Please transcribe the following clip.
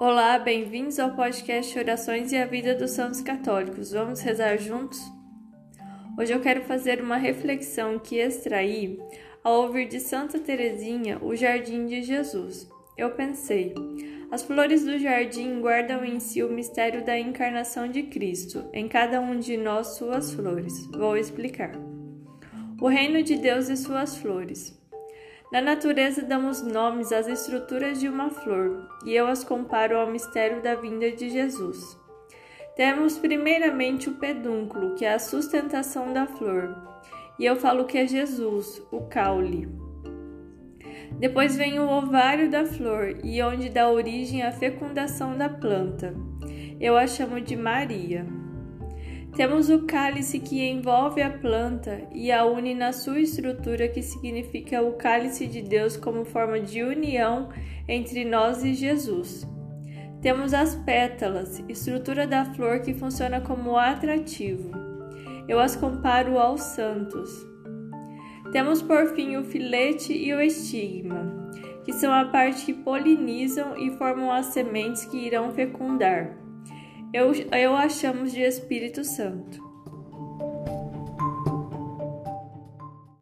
Olá, bem-vindos ao podcast Orações e a Vida dos Santos Católicos. Vamos rezar juntos? Hoje eu quero fazer uma reflexão que extraí ao ouvir de Santa Teresinha o Jardim de Jesus. Eu pensei, as flores do jardim guardam em si o mistério da encarnação de Cristo, em cada um de nós suas flores. Vou explicar. O reino de Deus e suas flores. Na natureza damos nomes às estruturas de uma flor, e eu as comparo ao mistério da vinda de Jesus. Temos primeiramente o pedúnculo, que é a sustentação da flor, e eu falo que é Jesus, o caule. Depois vem o ovário da flor, e onde dá origem à fecundação da planta. Eu a chamo de Maria. Temos o cálice que envolve a planta e a une na sua estrutura, que significa o cálice de Deus como forma de união entre nós e Jesus. Temos as pétalas, estrutura da flor que funciona como atrativo. Eu as comparo aos santos. Temos por fim o filete e o estigma, que são a parte que polinizam e formam as sementes que irão fecundar eu, eu a chamamos de Espírito Santo.